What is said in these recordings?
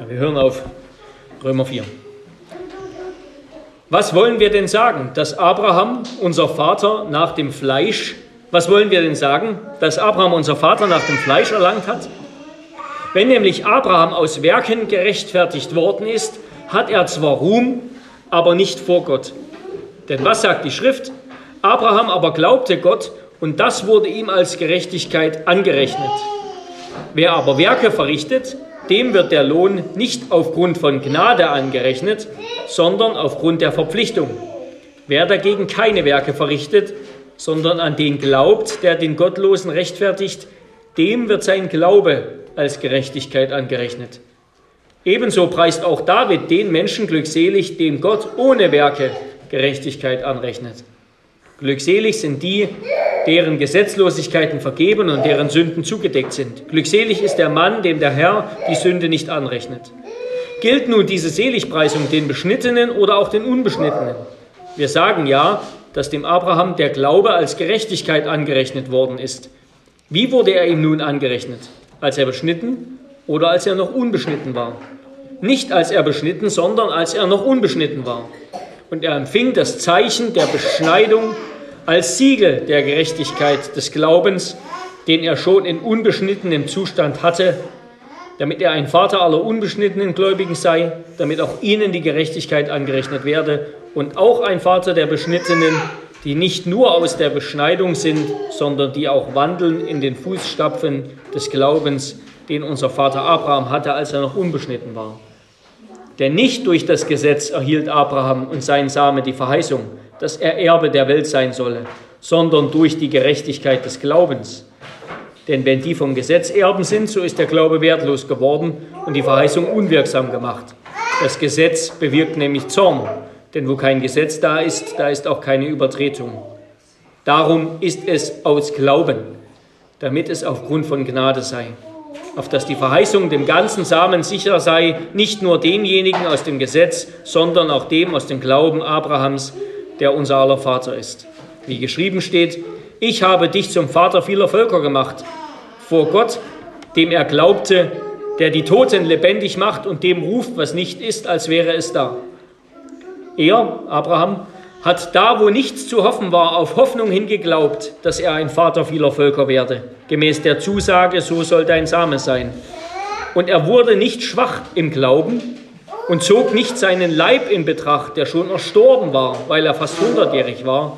Ja, wir hören auf Römer 4. Was wollen wir denn sagen, dass Abraham, unser Vater, nach dem Fleisch, was wollen wir denn sagen, dass Abraham, unser Vater, nach dem Fleisch erlangt hat? Wenn nämlich Abraham aus Werken gerechtfertigt worden ist, hat er zwar Ruhm, aber nicht vor Gott. Denn was sagt die Schrift? Abraham aber glaubte Gott und das wurde ihm als Gerechtigkeit angerechnet. Wer aber Werke verrichtet, dem wird der Lohn nicht aufgrund von Gnade angerechnet, sondern aufgrund der Verpflichtung. Wer dagegen keine Werke verrichtet, sondern an den glaubt, der den Gottlosen rechtfertigt, dem wird sein Glaube als Gerechtigkeit angerechnet. Ebenso preist auch David den Menschen glückselig, dem Gott ohne Werke Gerechtigkeit anrechnet. Glückselig sind die, deren Gesetzlosigkeiten vergeben und deren Sünden zugedeckt sind. Glückselig ist der Mann, dem der Herr die Sünde nicht anrechnet. Gilt nun diese Seligpreisung den Beschnittenen oder auch den Unbeschnittenen? Wir sagen ja, dass dem Abraham der Glaube als Gerechtigkeit angerechnet worden ist. Wie wurde er ihm nun angerechnet? Als er beschnitten oder als er noch unbeschnitten war? Nicht als er beschnitten, sondern als er noch unbeschnitten war. Und er empfing das Zeichen der Beschneidung als Siegel der Gerechtigkeit des Glaubens, den er schon in unbeschnittenem Zustand hatte, damit er ein Vater aller unbeschnittenen Gläubigen sei, damit auch ihnen die Gerechtigkeit angerechnet werde und auch ein Vater der Beschnittenen, die nicht nur aus der Beschneidung sind, sondern die auch wandeln in den Fußstapfen des Glaubens, den unser Vater Abraham hatte, als er noch unbeschnitten war. Denn nicht durch das Gesetz erhielt Abraham und sein Same die Verheißung, dass er Erbe der Welt sein solle, sondern durch die Gerechtigkeit des Glaubens. Denn wenn die vom Gesetz Erben sind, so ist der Glaube wertlos geworden und die Verheißung unwirksam gemacht. Das Gesetz bewirkt nämlich Zorn, denn wo kein Gesetz da ist, da ist auch keine Übertretung. Darum ist es aus Glauben, damit es aufgrund von Gnade sei, auf dass die Verheißung dem ganzen Samen sicher sei, nicht nur demjenigen aus dem Gesetz, sondern auch dem aus dem Glauben Abrahams, der unser aller Vater ist. Wie geschrieben steht, ich habe dich zum Vater vieler Völker gemacht, vor Gott, dem er glaubte, der die Toten lebendig macht und dem ruft, was nicht ist, als wäre es da. Er, Abraham, hat da, wo nichts zu hoffen war, auf Hoffnung hingeglaubt, dass er ein Vater vieler Völker werde. Gemäß der Zusage, so soll dein Same sein. Und er wurde nicht schwach im Glauben, und zog nicht seinen Leib in Betracht, der schon erstorben war, weil er fast hundertjährig war,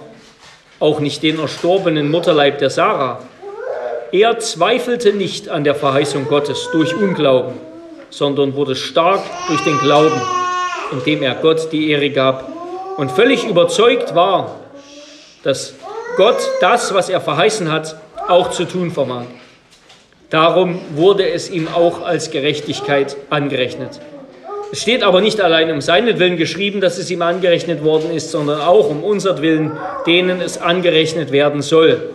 auch nicht den erstorbenen Mutterleib der Sarah. Er zweifelte nicht an der Verheißung Gottes durch Unglauben, sondern wurde stark durch den Glauben, indem er Gott die Ehre gab und völlig überzeugt war, dass Gott das, was er verheißen hat, auch zu tun vermag. Darum wurde es ihm auch als Gerechtigkeit angerechnet. Es steht aber nicht allein um seinetwillen geschrieben, dass es ihm angerechnet worden ist, sondern auch um unsertwillen, denen es angerechnet werden soll,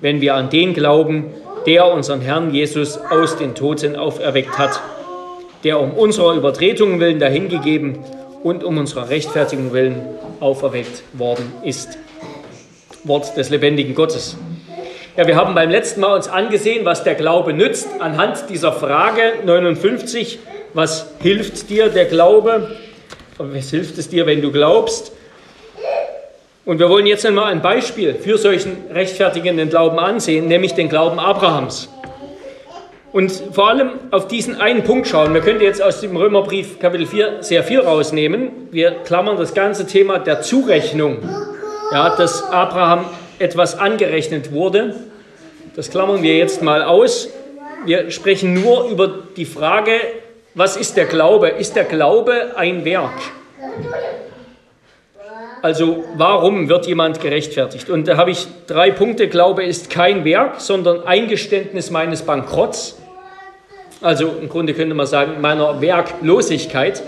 wenn wir an den glauben, der unseren Herrn Jesus aus den Toten auferweckt hat, der um unserer Übertretungen willen dahingegeben und um unserer Rechtfertigung willen auferweckt worden ist. Wort des lebendigen Gottes. Ja, wir haben beim letzten Mal uns angesehen, was der Glaube nützt, anhand dieser Frage 59 was hilft dir der Glaube? Was hilft es dir, wenn du glaubst? Und wir wollen jetzt einmal ein Beispiel für solchen rechtfertigenden Glauben ansehen, nämlich den Glauben Abrahams. Und vor allem auf diesen einen Punkt schauen. Wir können jetzt aus dem Römerbrief Kapitel 4 sehr viel rausnehmen. Wir klammern das ganze Thema der Zurechnung, ja, dass Abraham etwas angerechnet wurde. Das klammern wir jetzt mal aus. Wir sprechen nur über die Frage, was ist der Glaube? Ist der Glaube ein Werk? Also warum wird jemand gerechtfertigt? Und da habe ich drei Punkte. Glaube ist kein Werk, sondern Eingeständnis meines Bankrotts. Also im Grunde könnte man sagen, meiner Werklosigkeit.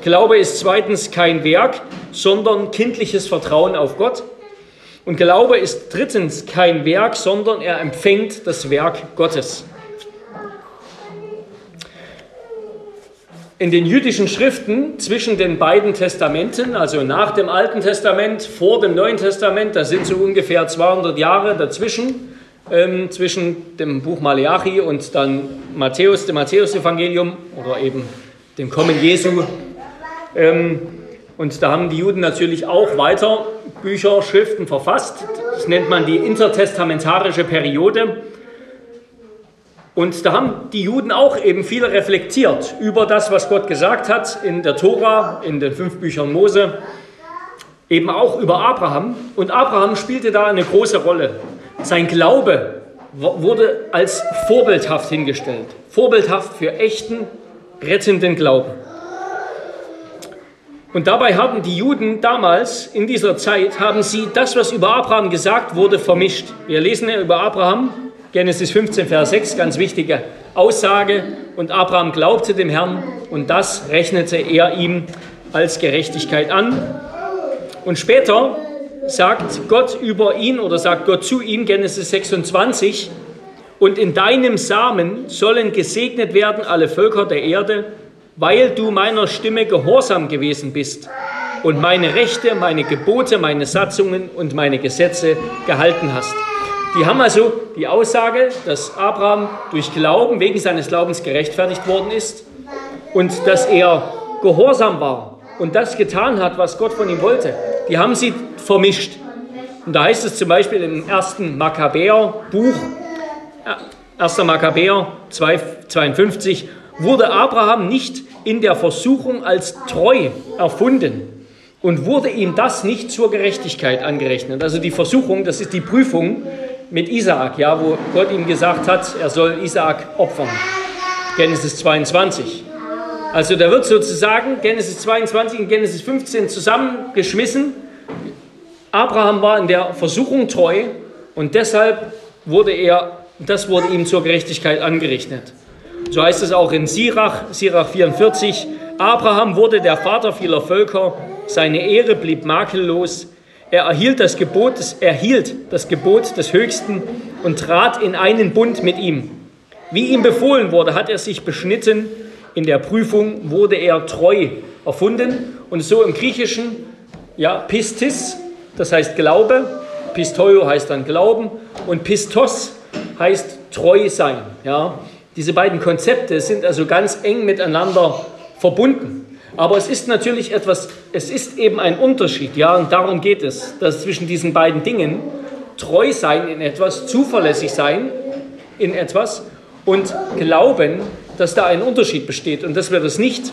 Glaube ist zweitens kein Werk, sondern kindliches Vertrauen auf Gott. Und Glaube ist drittens kein Werk, sondern er empfängt das Werk Gottes. in den jüdischen Schriften zwischen den beiden Testamenten, also nach dem Alten Testament, vor dem Neuen Testament, da sind so ungefähr 200 Jahre dazwischen, ähm, zwischen dem Buch Maleachi und dann Matthäus, dem Matthäusevangelium oder eben dem Kommen Jesu. Ähm, und da haben die Juden natürlich auch weiter Bücher, Schriften verfasst. Das nennt man die intertestamentarische Periode. Und da haben die Juden auch eben viel reflektiert über das, was Gott gesagt hat in der Tora, in den fünf Büchern Mose, eben auch über Abraham. Und Abraham spielte da eine große Rolle. Sein Glaube wurde als vorbildhaft hingestellt. Vorbildhaft für echten, rettenden Glauben. Und dabei haben die Juden damals, in dieser Zeit, haben sie das, was über Abraham gesagt wurde, vermischt. Wir lesen ja über Abraham, Genesis 15, Vers 6, ganz wichtige Aussage. Und Abraham glaubte dem Herrn und das rechnete er ihm als Gerechtigkeit an. Und später sagt Gott über ihn oder sagt Gott zu ihm, Genesis 26, und in deinem Samen sollen gesegnet werden alle Völker der Erde weil du meiner Stimme gehorsam gewesen bist und meine Rechte, meine Gebote, meine Satzungen und meine Gesetze gehalten hast. Die haben also die Aussage, dass Abraham durch Glauben, wegen seines Glaubens gerechtfertigt worden ist und dass er gehorsam war und das getan hat, was Gott von ihm wollte. Die haben sie vermischt. Und da heißt es zum Beispiel im ersten Makkabäer-Buch, 1. Makkabäer 52, wurde Abraham nicht in der Versuchung als treu erfunden und wurde ihm das nicht zur Gerechtigkeit angerechnet. Also die Versuchung, das ist die Prüfung mit Isaak, ja, wo Gott ihm gesagt hat, er soll Isaak opfern. Genesis 22. Also da wird sozusagen Genesis 22 und Genesis 15 zusammengeschmissen. Abraham war in der Versuchung treu und deshalb wurde er, das wurde ihm zur Gerechtigkeit angerechnet. So heißt es auch in Sirach, Sirach 44. Abraham wurde der Vater vieler Völker, seine Ehre blieb makellos. Er erhielt das Gebot des, erhielt das Gebot des Höchsten und trat in einen Bund mit ihm. Wie ihm befohlen wurde, hat er sich beschnitten. In der Prüfung wurde er treu erfunden. Und so im Griechischen, ja, Pistis, das heißt Glaube. Pistoio heißt dann Glauben. Und Pistos heißt treu sein. Ja. Diese beiden Konzepte sind also ganz eng miteinander verbunden. Aber es ist natürlich etwas, es ist eben ein Unterschied, ja, und darum geht es, dass zwischen diesen beiden Dingen treu sein in etwas, zuverlässig sein in etwas und glauben, dass da ein Unterschied besteht und dass wir das nicht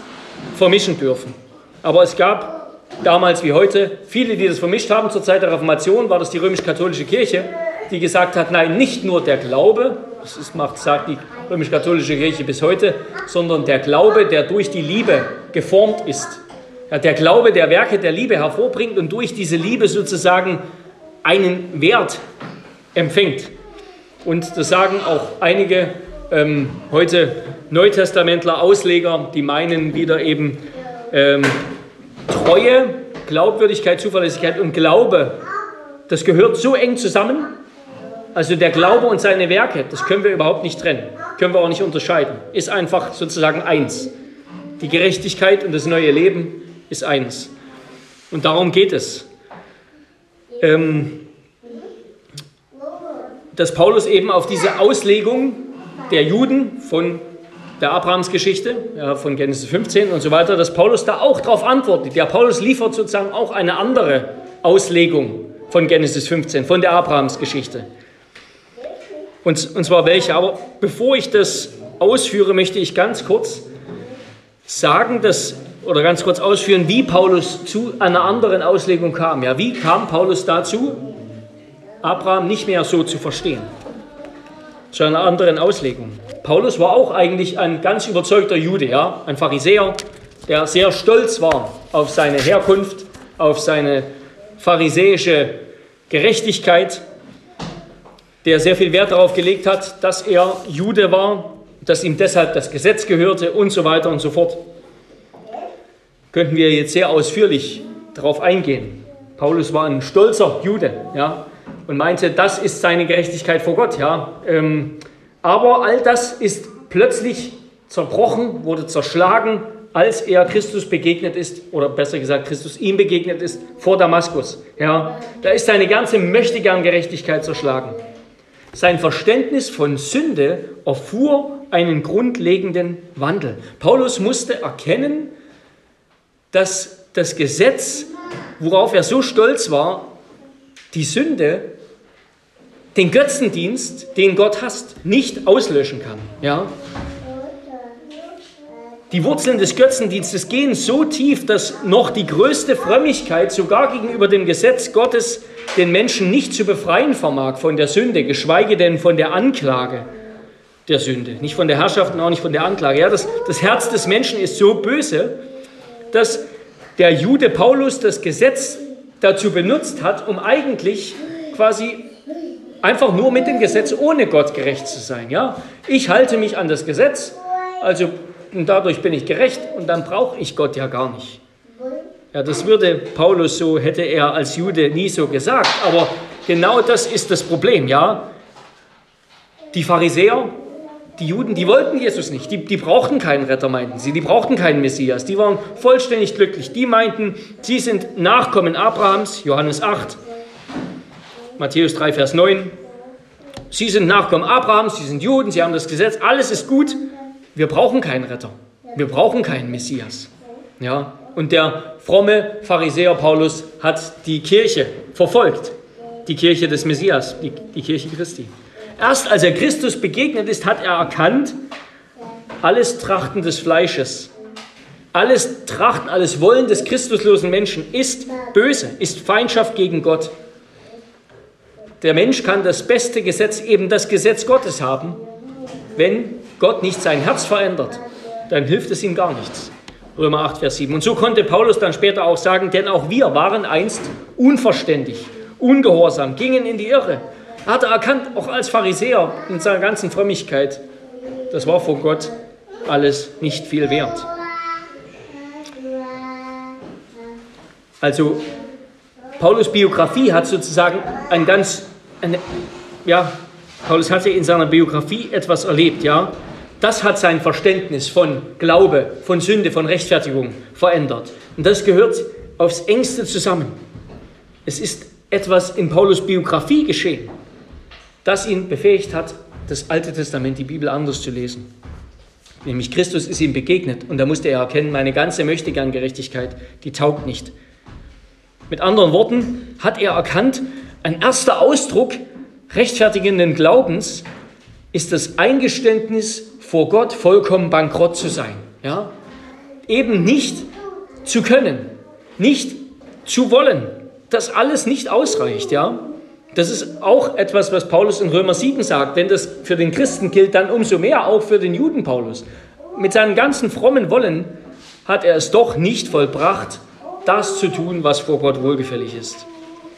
vermischen dürfen. Aber es gab damals wie heute viele, die das vermischt haben. Zur Zeit der Reformation war das die römisch-katholische Kirche, die gesagt hat, nein, nicht nur der Glaube, das ist, macht, sagt die römisch-katholische Kirche bis heute, sondern der Glaube, der durch die Liebe geformt ist. Ja, der Glaube, der Werke der Liebe hervorbringt und durch diese Liebe sozusagen einen Wert empfängt. Und das sagen auch einige ähm, heute Neutestamentler, Ausleger, die meinen wieder eben ähm, Treue, Glaubwürdigkeit, Zuverlässigkeit und Glaube, das gehört so eng zusammen, also der Glaube und seine Werke, das können wir überhaupt nicht trennen, können wir auch nicht unterscheiden. Ist einfach sozusagen eins. Die Gerechtigkeit und das neue Leben ist eins. Und darum geht es. Ähm, dass Paulus eben auf diese Auslegung der Juden von der Abrahamsgeschichte, ja, von Genesis 15 und so weiter, dass Paulus da auch darauf antwortet. Der Paulus liefert sozusagen auch eine andere Auslegung von Genesis 15, von der Abrahamsgeschichte. Und, und zwar welche. Aber bevor ich das ausführe, möchte ich ganz kurz sagen, dass, oder ganz kurz ausführen, wie Paulus zu einer anderen Auslegung kam. Ja, wie kam Paulus dazu, Abraham nicht mehr so zu verstehen? Zu einer anderen Auslegung. Paulus war auch eigentlich ein ganz überzeugter Jude, ja, ein Pharisäer, der sehr stolz war auf seine Herkunft, auf seine pharisäische Gerechtigkeit der sehr viel Wert darauf gelegt hat, dass er Jude war, dass ihm deshalb das Gesetz gehörte und so weiter und so fort. Könnten wir jetzt sehr ausführlich darauf eingehen. Paulus war ein stolzer Jude, ja, und meinte, das ist seine Gerechtigkeit vor Gott, ja. Ähm, aber all das ist plötzlich zerbrochen, wurde zerschlagen, als er Christus begegnet ist, oder besser gesagt, Christus ihm begegnet ist vor Damaskus. Ja, da ist seine ganze Möchtegern Gerechtigkeit zerschlagen. sein Verständnis von Sünde erfuhr einen grundlegenden Wandel. Paulus musste erkennen, dass das Gesetz, worauf er so stolz war, die Sünde, den Götzendienst, den Gott hasst, nicht auslöschen kann. Ja? Die Wurzeln des Götzendienstes gehen so tief, dass noch die größte Frömmigkeit sogar gegenüber dem Gesetz Gottes den Menschen nicht zu befreien vermag von der Sünde, geschweige denn von der Anklage der Sünde. Nicht von der Herrschaft und auch nicht von der Anklage. Ja, das, das Herz des Menschen ist so böse, dass der Jude Paulus das Gesetz dazu benutzt hat, um eigentlich quasi einfach nur mit dem Gesetz ohne Gott gerecht zu sein. Ja? Ich halte mich an das Gesetz, also dadurch bin ich gerecht und dann brauche ich Gott ja gar nicht. Ja, das würde Paulus so, hätte er als Jude nie so gesagt, aber genau das ist das Problem, ja. Die Pharisäer, die Juden, die wollten Jesus nicht, die, die brauchten keinen Retter, meinten sie, die brauchten keinen Messias, die waren vollständig glücklich, die meinten, sie sind Nachkommen Abrahams, Johannes 8, Matthäus 3, Vers 9, sie sind Nachkommen Abrahams, sie sind Juden, sie haben das Gesetz, alles ist gut, wir brauchen keinen Retter, wir brauchen keinen Messias, ja, und der fromme Pharisäer Paulus hat die Kirche verfolgt, die Kirche des Messias, die, die Kirche Christi. Erst als er Christus begegnet ist, hat er erkannt, alles Trachten des Fleisches, alles Trachten, alles Wollen des christuslosen Menschen ist böse, ist Feindschaft gegen Gott. Der Mensch kann das beste Gesetz, eben das Gesetz Gottes haben. Wenn Gott nicht sein Herz verändert, dann hilft es ihm gar nichts. Römer 8, Vers 7. Und so konnte Paulus dann später auch sagen, denn auch wir waren einst unverständig, ungehorsam, gingen in die Irre. Er hatte erkannt, auch als Pharisäer in seiner ganzen Frömmigkeit, das war vor Gott alles nicht viel wert. Also Paulus Biografie hat sozusagen ein ganz, eine, ja, Paulus hatte in seiner Biografie etwas erlebt, ja, das hat sein Verständnis von Glaube, von Sünde, von Rechtfertigung verändert. Und das gehört aufs engste zusammen. Es ist etwas in Paulus Biografie geschehen, das ihn befähigt hat, das Alte Testament, die Bibel anders zu lesen. Nämlich Christus ist ihm begegnet und da musste er erkennen, meine ganze Möchtegern-Gerechtigkeit, die taugt nicht. Mit anderen Worten hat er erkannt, ein erster Ausdruck rechtfertigenden Glaubens ist das Eingeständnis vor Gott vollkommen bankrott zu sein. Ja? Eben nicht zu können, nicht zu wollen, dass alles nicht ausreicht. Ja? Das ist auch etwas, was Paulus in Römer 7 sagt. Wenn das für den Christen gilt, dann umso mehr auch für den Juden Paulus. Mit seinem ganzen frommen Wollen hat er es doch nicht vollbracht, das zu tun, was vor Gott wohlgefällig ist.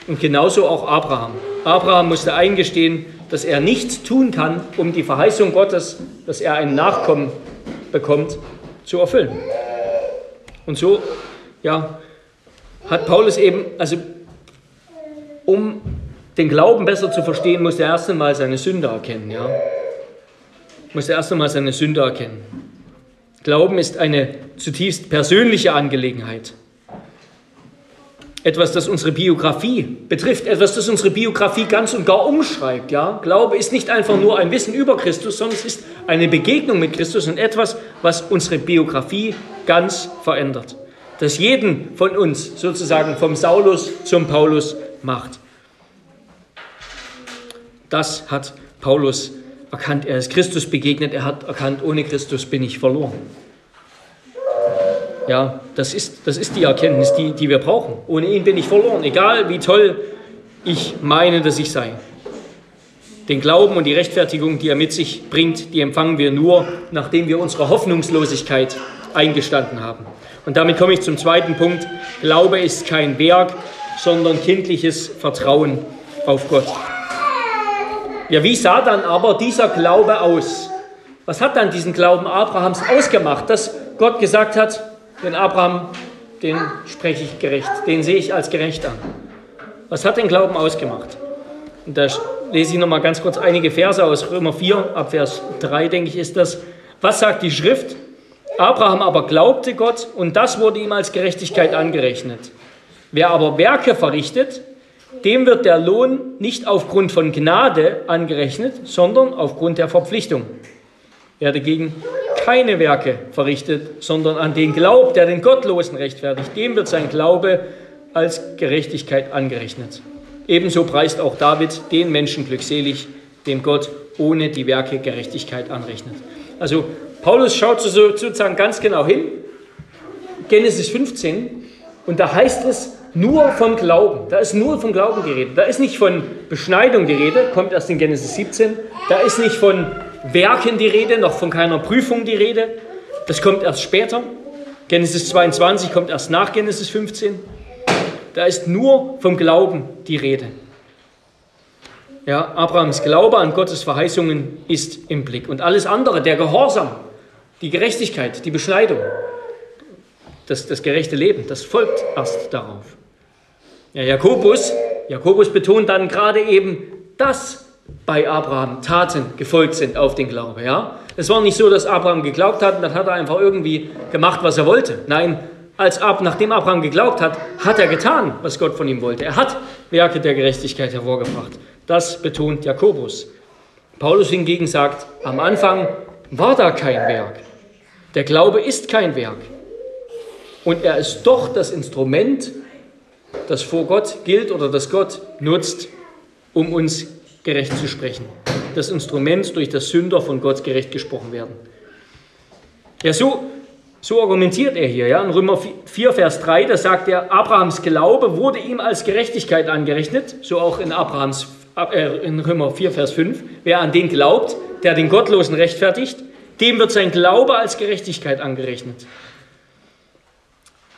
Und genauso auch Abraham. Abraham musste eingestehen, dass er nichts tun kann, um die Verheißung Gottes, dass er einen Nachkommen bekommt, zu erfüllen. Und so, ja, hat Paulus eben, also um den Glauben besser zu verstehen, muss er erst einmal seine Sünde erkennen, ja. Muss er erst einmal seine Sünde erkennen. Glauben ist eine zutiefst persönliche Angelegenheit etwas, das unsere Biografie betrifft, etwas, das unsere Biografie ganz und gar umschreibt. Ja? Glaube ist nicht einfach nur ein Wissen über Christus, sondern es ist eine Begegnung mit Christus und etwas, was unsere Biografie ganz verändert. Das jeden von uns sozusagen vom Saulus zum Paulus macht. Das hat Paulus erkannt. Er ist Christus begegnet. Er hat erkannt, ohne Christus bin ich verloren. Ja, das ist, das ist die Erkenntnis, die, die wir brauchen. Ohne ihn bin ich verloren, egal wie toll ich meine, dass ich sei. Den Glauben und die Rechtfertigung, die er mit sich bringt, die empfangen wir nur, nachdem wir unsere Hoffnungslosigkeit eingestanden haben. Und damit komme ich zum zweiten Punkt. Glaube ist kein Werk, sondern kindliches Vertrauen auf Gott. Ja, wie sah dann aber dieser Glaube aus? Was hat dann diesen Glauben Abrahams ausgemacht, dass Gott gesagt hat, den Abraham, den spreche ich gerecht, den sehe ich als gerecht an. Was hat den Glauben ausgemacht? Und da lese ich nochmal ganz kurz einige Verse aus Römer 4, ab Vers 3, denke ich, ist das. Was sagt die Schrift? Abraham aber glaubte Gott und das wurde ihm als Gerechtigkeit angerechnet. Wer aber Werke verrichtet, dem wird der Lohn nicht aufgrund von Gnade angerechnet, sondern aufgrund der Verpflichtung. Wer dagegen keine Werke verrichtet, sondern an den glaubt, der den Gottlosen rechtfertigt, dem wird sein Glaube als Gerechtigkeit angerechnet. Ebenso preist auch David den Menschen glückselig, dem Gott ohne die Werke Gerechtigkeit anrechnet. Also Paulus schaut sozusagen ganz genau hin, Genesis 15, und da heißt es nur vom Glauben. Da ist nur vom Glauben geredet. Da ist nicht von Beschneidung die Rede, kommt erst in Genesis 17. Da ist nicht von Werken die Rede, noch von keiner Prüfung die Rede. Das kommt erst später. Genesis 22 kommt erst nach Genesis 15. Da ist nur vom Glauben die Rede. Ja, Abrahams Glaube an Gottes Verheißungen ist im Blick. Und alles andere, der Gehorsam, die Gerechtigkeit, die Beschneidung, das, das gerechte Leben, das folgt erst darauf. Ja, Jakobus, Jakobus betont dann gerade eben, dass bei Abraham Taten gefolgt sind auf den Glaube. Ja? Es war nicht so, dass Abraham geglaubt hat und dann hat er einfach irgendwie gemacht, was er wollte. Nein, als Ab, nachdem Abraham geglaubt hat, hat er getan, was Gott von ihm wollte. Er hat Werke der Gerechtigkeit hervorgebracht. Das betont Jakobus. Paulus hingegen sagt, am Anfang war da kein Werk. Der Glaube ist kein Werk. Und er ist doch das Instrument, das vor Gott gilt oder das Gott nutzt, um uns gerecht zu sprechen. Das Instrument, durch das Sünder von Gott gerecht gesprochen werden. Ja, so, so argumentiert er hier. Ja? In Römer 4, Vers 3, da sagt er, Abrahams Glaube wurde ihm als Gerechtigkeit angerechnet, so auch in, Abrahams, äh, in Römer 4, Vers 5. Wer an den glaubt, der den Gottlosen rechtfertigt, dem wird sein Glaube als Gerechtigkeit angerechnet.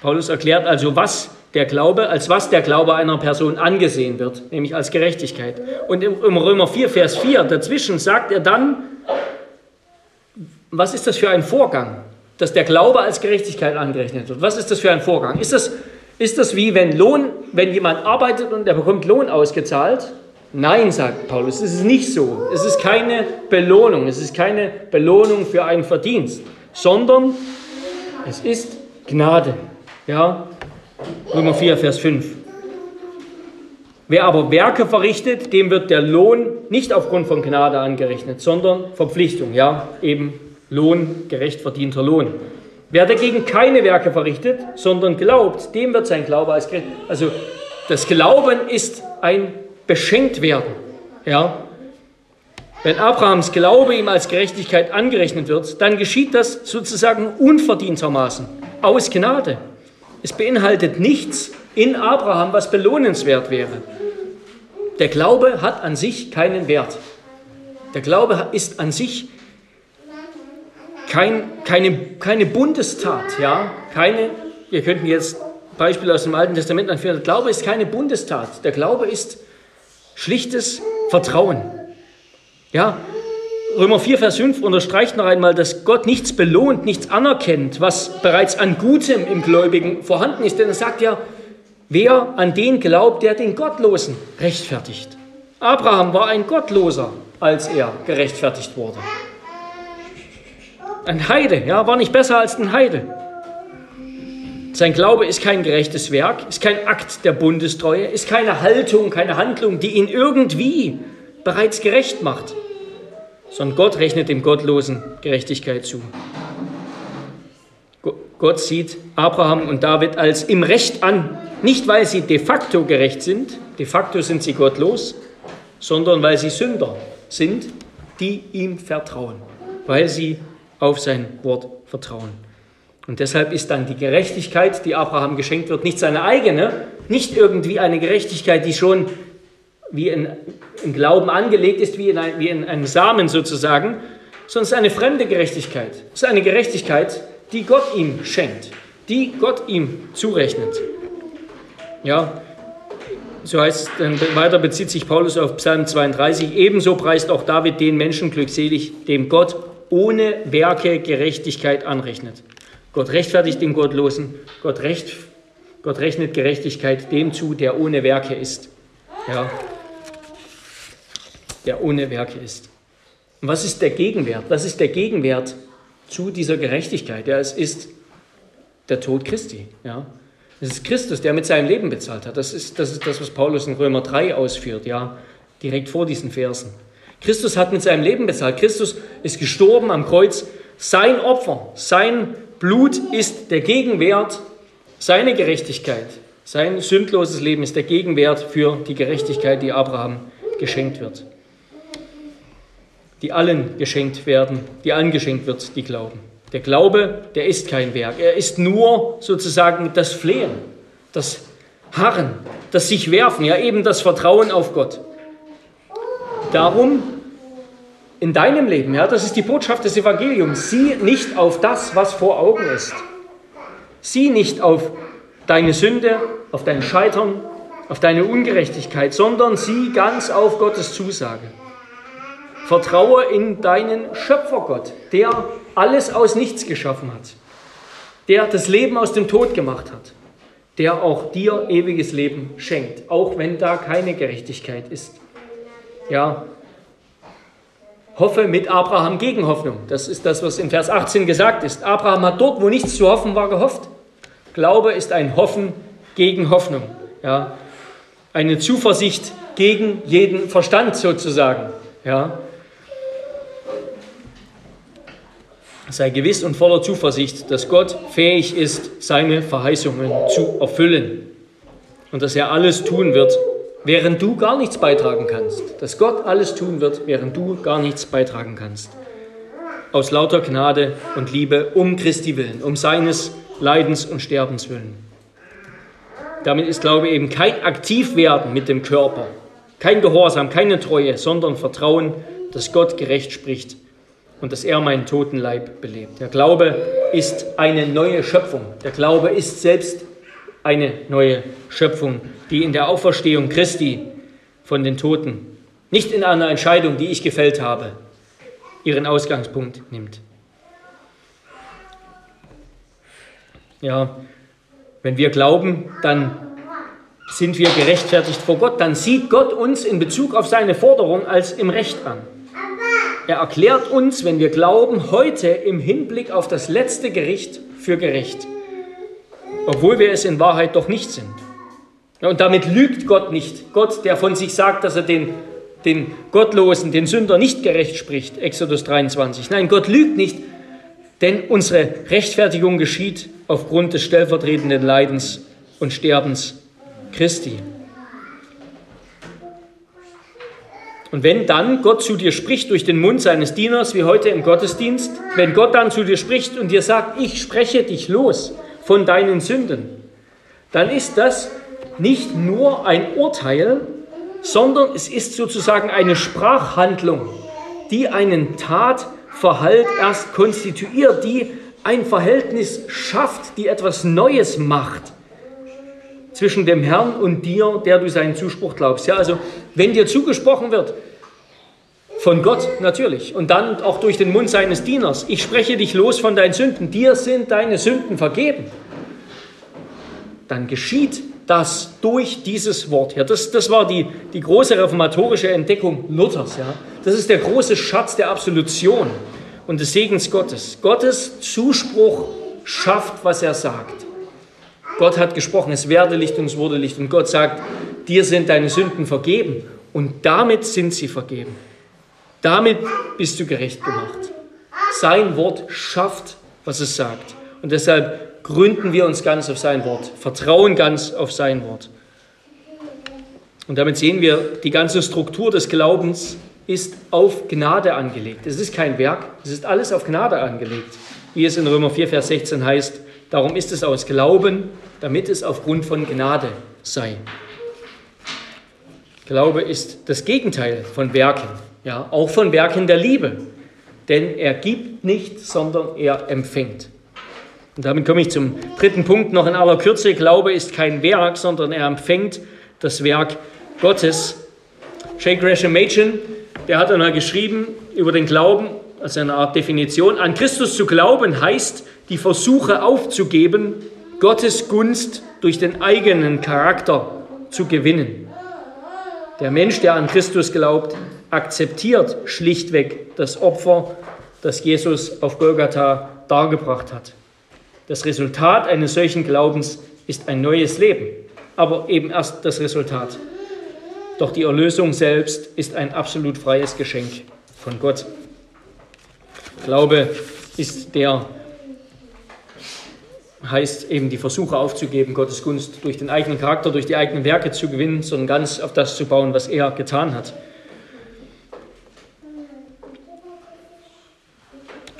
Paulus erklärt also, was der Glaube, als was der Glaube einer Person angesehen wird, nämlich als Gerechtigkeit. Und im Römer 4, Vers 4 dazwischen sagt er dann, was ist das für ein Vorgang, dass der Glaube als Gerechtigkeit angerechnet wird? Was ist das für ein Vorgang? Ist das, ist das wie wenn Lohn, wenn jemand arbeitet und er bekommt Lohn ausgezahlt? Nein, sagt Paulus, es ist nicht so. Es ist keine Belohnung, es ist keine Belohnung für einen Verdienst, sondern es ist Gnade. Ja, Römer 4, Vers 5. Wer aber Werke verrichtet, dem wird der Lohn nicht aufgrund von Gnade angerechnet, sondern Verpflichtung, ja, eben Lohn, gerecht verdienter Lohn. Wer dagegen keine Werke verrichtet, sondern glaubt, dem wird sein Glaube als gerecht. Also das Glauben ist ein Beschenktwerden, ja. Wenn Abrahams Glaube ihm als Gerechtigkeit angerechnet wird, dann geschieht das sozusagen unverdientermaßen, aus Gnade. Es beinhaltet nichts in Abraham, was belohnenswert wäre. Der Glaube hat an sich keinen Wert. Der Glaube ist an sich kein, keine, keine Bundestat. Ja? Keine, wir könnten jetzt Beispiele aus dem Alten Testament anführen. Der Glaube ist keine Bundestat. Der Glaube ist schlichtes Vertrauen. Ja, Römer 4, Vers 5 unterstreicht noch einmal, dass Gott nichts belohnt, nichts anerkennt, was bereits an Gutem im Gläubigen vorhanden ist. Denn er sagt ja, wer an den glaubt, der den Gottlosen rechtfertigt. Abraham war ein Gottloser, als er gerechtfertigt wurde. Ein Heide, ja, war nicht besser als ein Heide. Sein Glaube ist kein gerechtes Werk, ist kein Akt der Bundestreue, ist keine Haltung, keine Handlung, die ihn irgendwie bereits gerecht macht sondern Gott rechnet dem Gottlosen Gerechtigkeit zu. Gott sieht Abraham und David als im Recht an, nicht weil sie de facto gerecht sind, de facto sind sie gottlos, sondern weil sie Sünder sind, die ihm vertrauen, weil sie auf sein Wort vertrauen. Und deshalb ist dann die Gerechtigkeit, die Abraham geschenkt wird, nicht seine eigene, nicht irgendwie eine Gerechtigkeit, die schon wie in, in Glauben angelegt ist, wie in, ein, wie in einem Samen sozusagen, sondern es ist eine fremde Gerechtigkeit. Es ist eine Gerechtigkeit, die Gott ihm schenkt, die Gott ihm zurechnet. Ja, so heißt es, weiter bezieht sich Paulus auf Psalm 32, ebenso preist auch David den Menschen glückselig, dem Gott ohne Werke Gerechtigkeit anrechnet. Gott rechtfertigt den Gottlosen, Gott, recht, Gott rechnet Gerechtigkeit dem zu, der ohne Werke ist. Ja, der ohne Werke ist. Und was ist der Gegenwert? Was ist der Gegenwert zu dieser Gerechtigkeit? Ja, es ist der Tod Christi. Ja. Es ist Christus, der mit seinem Leben bezahlt hat. Das ist, das ist das, was Paulus in Römer 3 ausführt, ja, direkt vor diesen Versen. Christus hat mit seinem Leben bezahlt. Christus ist gestorben am Kreuz. Sein Opfer, sein Blut ist der Gegenwert, seine Gerechtigkeit, sein sündloses Leben ist der Gegenwert für die Gerechtigkeit, die Abraham geschenkt wird. Die allen geschenkt werden, die allen geschenkt wird, die glauben. Der Glaube, der ist kein Werk. Er ist nur sozusagen das Flehen, das Harren, das sich werfen, ja eben das Vertrauen auf Gott. Darum in deinem Leben, ja, das ist die Botschaft des Evangeliums, sieh nicht auf das, was vor Augen ist. Sieh nicht auf deine Sünde, auf dein Scheitern, auf deine Ungerechtigkeit, sondern sieh ganz auf Gottes Zusage. Vertraue in deinen Schöpfergott, der alles aus nichts geschaffen hat, der das Leben aus dem Tod gemacht hat, der auch dir ewiges Leben schenkt, auch wenn da keine Gerechtigkeit ist. Ja, hoffe mit Abraham gegen Hoffnung. Das ist das, was in Vers 18 gesagt ist. Abraham hat dort, wo nichts zu hoffen war, gehofft. Glaube ist ein Hoffen gegen Hoffnung. Ja, eine Zuversicht gegen jeden Verstand sozusagen. Ja, sei gewiss und voller Zuversicht, dass Gott fähig ist, seine Verheißungen zu erfüllen und dass er alles tun wird, während du gar nichts beitragen kannst. Dass Gott alles tun wird, während du gar nichts beitragen kannst. Aus lauter Gnade und Liebe um Christi willen, um seines Leidens und Sterbens willen. Damit ist Glaube eben kein Aktivwerden mit dem Körper, kein Gehorsam, keine Treue, sondern Vertrauen, dass Gott gerecht spricht und dass er meinen toten Leib belebt. Der Glaube ist eine neue Schöpfung. Der Glaube ist selbst eine neue Schöpfung, die in der Auferstehung Christi von den Toten, nicht in einer Entscheidung, die ich gefällt habe, ihren Ausgangspunkt nimmt. Ja, wenn wir glauben, dann sind wir gerechtfertigt vor Gott, dann sieht Gott uns in Bezug auf seine Forderung als im Recht an. Er erklärt uns, wenn wir glauben, heute im Hinblick auf das letzte Gericht für gerecht, obwohl wir es in Wahrheit doch nicht sind. und damit lügt Gott nicht. Gott, der von sich sagt, dass er den, den Gottlosen, den Sünder nicht gerecht spricht, Exodus 23. Nein, Gott lügt nicht, denn unsere Rechtfertigung geschieht aufgrund des stellvertretenden Leidens und Sterbens Christi. Und wenn dann Gott zu dir spricht durch den Mund seines Dieners, wie heute im Gottesdienst, wenn Gott dann zu dir spricht und dir sagt, ich spreche dich los von deinen Sünden, dann ist das nicht nur ein Urteil, sondern es ist sozusagen eine Sprachhandlung, die einen Tatverhalt erst konstituiert, die ein Verhältnis schafft, die etwas Neues macht zwischen dem Herrn und dir, der du seinen Zuspruch glaubst. Ja, also wenn dir zugesprochen wird, von Gott natürlich und dann auch durch den Mund seines Dieners, ich spreche dich los von deinen Sünden, dir sind deine Sünden vergeben, dann geschieht das durch dieses Wort. Ja, das, das war die, die große reformatorische Entdeckung Luthers. Ja. Das ist der große Schatz der Absolution und des Segens Gottes. Gottes Zuspruch schafft, was er sagt. Gott hat gesprochen, es werde Licht und es wurde Licht. Und Gott sagt, dir sind deine Sünden vergeben. Und damit sind sie vergeben. Damit bist du gerecht gemacht. Sein Wort schafft, was es sagt. Und deshalb gründen wir uns ganz auf sein Wort, vertrauen ganz auf sein Wort. Und damit sehen wir, die ganze Struktur des Glaubens ist auf Gnade angelegt. Es ist kein Werk, es ist alles auf Gnade angelegt. Wie es in Römer 4, Vers 16 heißt, darum ist es aus Glauben damit es aufgrund von Gnade sei. Glaube ist das Gegenteil von Werken, ja, auch von Werken der Liebe. Denn er gibt nicht, sondern er empfängt. Und damit komme ich zum dritten Punkt noch in aller Kürze. Glaube ist kein Werk, sondern er empfängt das Werk Gottes. Jake Gresham Machen, der hat einmal geschrieben über den Glauben, als eine Art Definition. An Christus zu glauben heißt, die Versuche aufzugeben, Gottes Gunst durch den eigenen Charakter zu gewinnen. Der Mensch, der an Christus glaubt, akzeptiert schlichtweg das Opfer, das Jesus auf Golgatha dargebracht hat. Das Resultat eines solchen Glaubens ist ein neues Leben, aber eben erst das Resultat. Doch die Erlösung selbst ist ein absolut freies Geschenk von Gott. Glaube ist der, heißt eben die Versuche aufzugeben, Gottes Gunst durch den eigenen Charakter, durch die eigenen Werke zu gewinnen, sondern ganz auf das zu bauen, was er getan hat.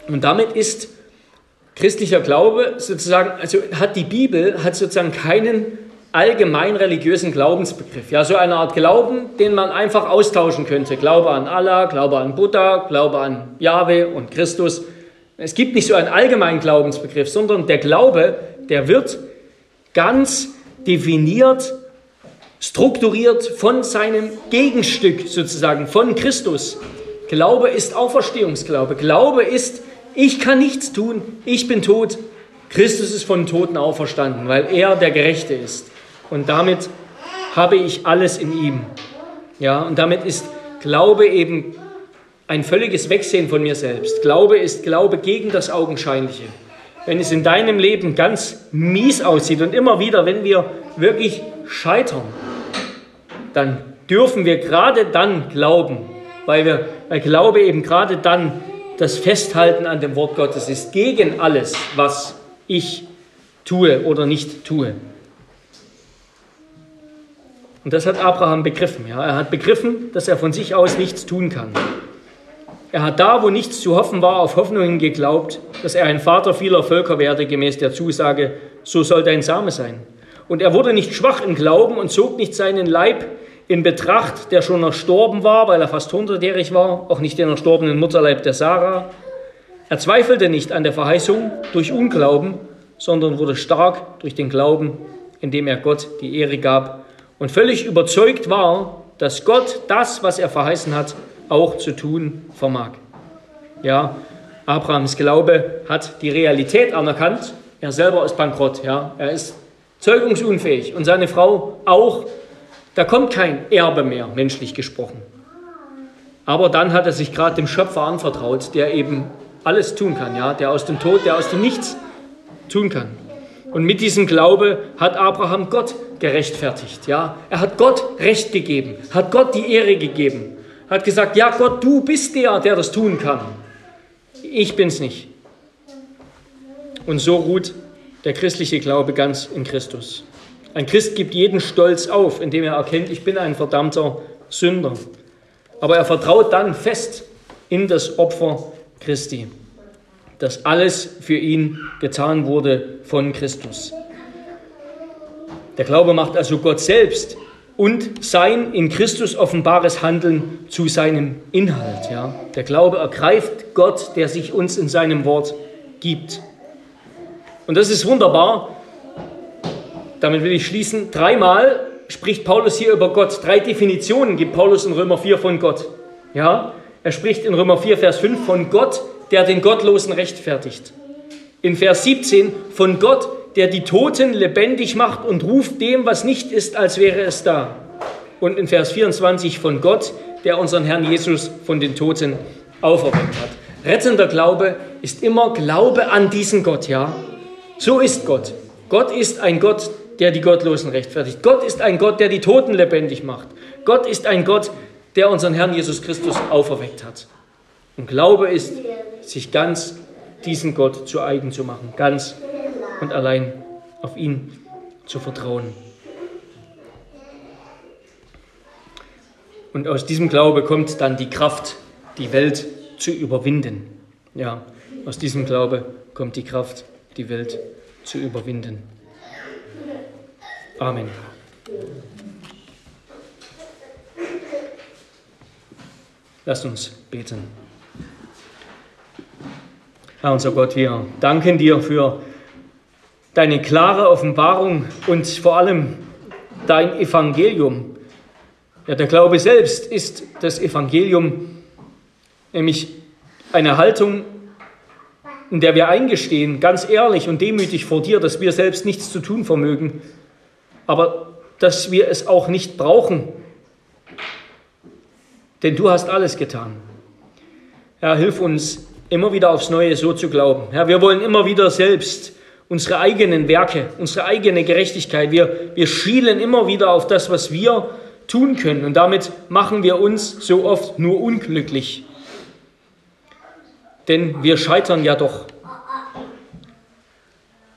Und damit ist christlicher Glaube sozusagen, also hat die Bibel, hat sozusagen keinen allgemein religiösen Glaubensbegriff. Ja, so eine Art Glauben, den man einfach austauschen könnte. Glaube an Allah, Glaube an Buddha, Glaube an Jahwe und Christus. Es gibt nicht so einen allgemeinen Glaubensbegriff, sondern der Glaube, der wird ganz definiert, strukturiert von seinem Gegenstück sozusagen, von Christus. Glaube ist Auferstehungsglaube. Glaube ist ich kann nichts tun, ich bin tot. Christus ist von Toten auferstanden, weil er der Gerechte ist. Und damit habe ich alles in ihm. Ja, und damit ist Glaube eben ein völliges Wegsehen von mir selbst. Glaube ist Glaube gegen das Augenscheinliche. Wenn es in deinem Leben ganz mies aussieht und immer wieder, wenn wir wirklich scheitern, dann dürfen wir gerade dann glauben, weil, wir, weil Glaube eben gerade dann das Festhalten an dem Wort Gottes ist gegen alles, was ich tue oder nicht tue. Und das hat Abraham begriffen. Ja. Er hat begriffen, dass er von sich aus nichts tun kann. Er hat da, wo nichts zu hoffen war, auf Hoffnungen geglaubt, dass er ein Vater vieler Völker werde, gemäß der Zusage, so soll dein Same sein. Und er wurde nicht schwach im Glauben und zog nicht seinen Leib in Betracht, der schon erstorben war, weil er fast hundertjährig war, auch nicht den erstorbenen Mutterleib der Sarah. Er zweifelte nicht an der Verheißung durch Unglauben, sondern wurde stark durch den Glauben, indem er Gott die Ehre gab und völlig überzeugt war, dass Gott das, was er verheißen hat, auch zu tun vermag. Ja, Abrahams Glaube hat die Realität anerkannt. Er selber ist bankrott, ja, er ist zeugungsunfähig und seine Frau auch da kommt kein Erbe mehr, menschlich gesprochen. Aber dann hat er sich gerade dem Schöpfer anvertraut, der eben alles tun kann, ja, der aus dem Tod, der aus dem Nichts tun kann. Und mit diesem Glaube hat Abraham Gott gerechtfertigt, ja. Er hat Gott Recht gegeben, hat Gott die Ehre gegeben, hat gesagt, ja Gott, du bist der, der das tun kann. Ich bin's nicht. Und so ruht der christliche Glaube ganz in Christus. Ein Christ gibt jeden Stolz auf, indem er erkennt, ich bin ein verdammter Sünder. Aber er vertraut dann fest in das Opfer Christi, dass alles für ihn getan wurde von Christus. Der Glaube macht also Gott selbst und sein in Christus offenbares Handeln zu seinem Inhalt. Ja. Der Glaube ergreift Gott, der sich uns in seinem Wort gibt. Und das ist wunderbar, damit will ich schließen, dreimal spricht Paulus hier über Gott. Drei Definitionen gibt Paulus in Römer 4 von Gott. Ja, er spricht in Römer 4, Vers 5 von Gott, der den Gottlosen rechtfertigt. In Vers 17 von Gott, der die Toten lebendig macht und ruft dem, was nicht ist, als wäre es da. Und in Vers 24 von Gott, der unseren Herrn Jesus von den Toten auferweckt hat. Rettender Glaube ist immer Glaube an diesen Gott, ja. So ist Gott. Gott ist ein Gott, der die Gottlosen rechtfertigt. Gott ist ein Gott, der die Toten lebendig macht. Gott ist ein Gott, der unseren Herrn Jesus Christus auferweckt hat. Und Glaube ist, sich ganz diesen Gott zu eigen zu machen, ganz und allein auf ihn zu vertrauen. Und aus diesem Glaube kommt dann die Kraft, die Welt zu überwinden. Ja, aus diesem Glaube kommt die Kraft, die Welt zu überwinden. Amen. Lasst uns beten. Herr unser Gott, wir danken dir für deine klare Offenbarung und vor allem dein Evangelium. Ja, der Glaube selbst ist das Evangelium, nämlich eine Haltung, in der wir eingestehen, ganz ehrlich und demütig vor dir, dass wir selbst nichts zu tun vermögen, aber dass wir es auch nicht brauchen, denn du hast alles getan. Herr, hilf uns immer wieder aufs Neue so zu glauben. Herr, wir wollen immer wieder selbst unsere eigenen Werke, unsere eigene Gerechtigkeit. Wir, wir schielen immer wieder auf das, was wir tun können. Und damit machen wir uns so oft nur unglücklich. Denn wir scheitern ja doch.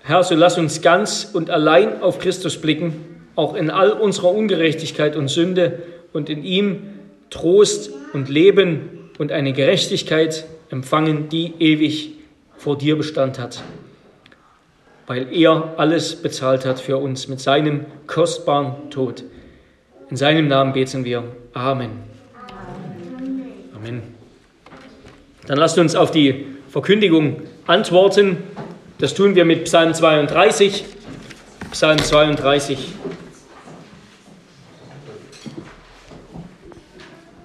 Herr, so lass uns ganz und allein auf Christus blicken, auch in all unserer Ungerechtigkeit und Sünde und in ihm Trost und Leben und eine Gerechtigkeit empfangen, die ewig vor dir Bestand hat weil er alles bezahlt hat für uns mit seinem kostbaren Tod. In seinem Namen beten wir. Amen. Amen. Dann lasst uns auf die Verkündigung antworten. Das tun wir mit Psalm 32. Psalm 32.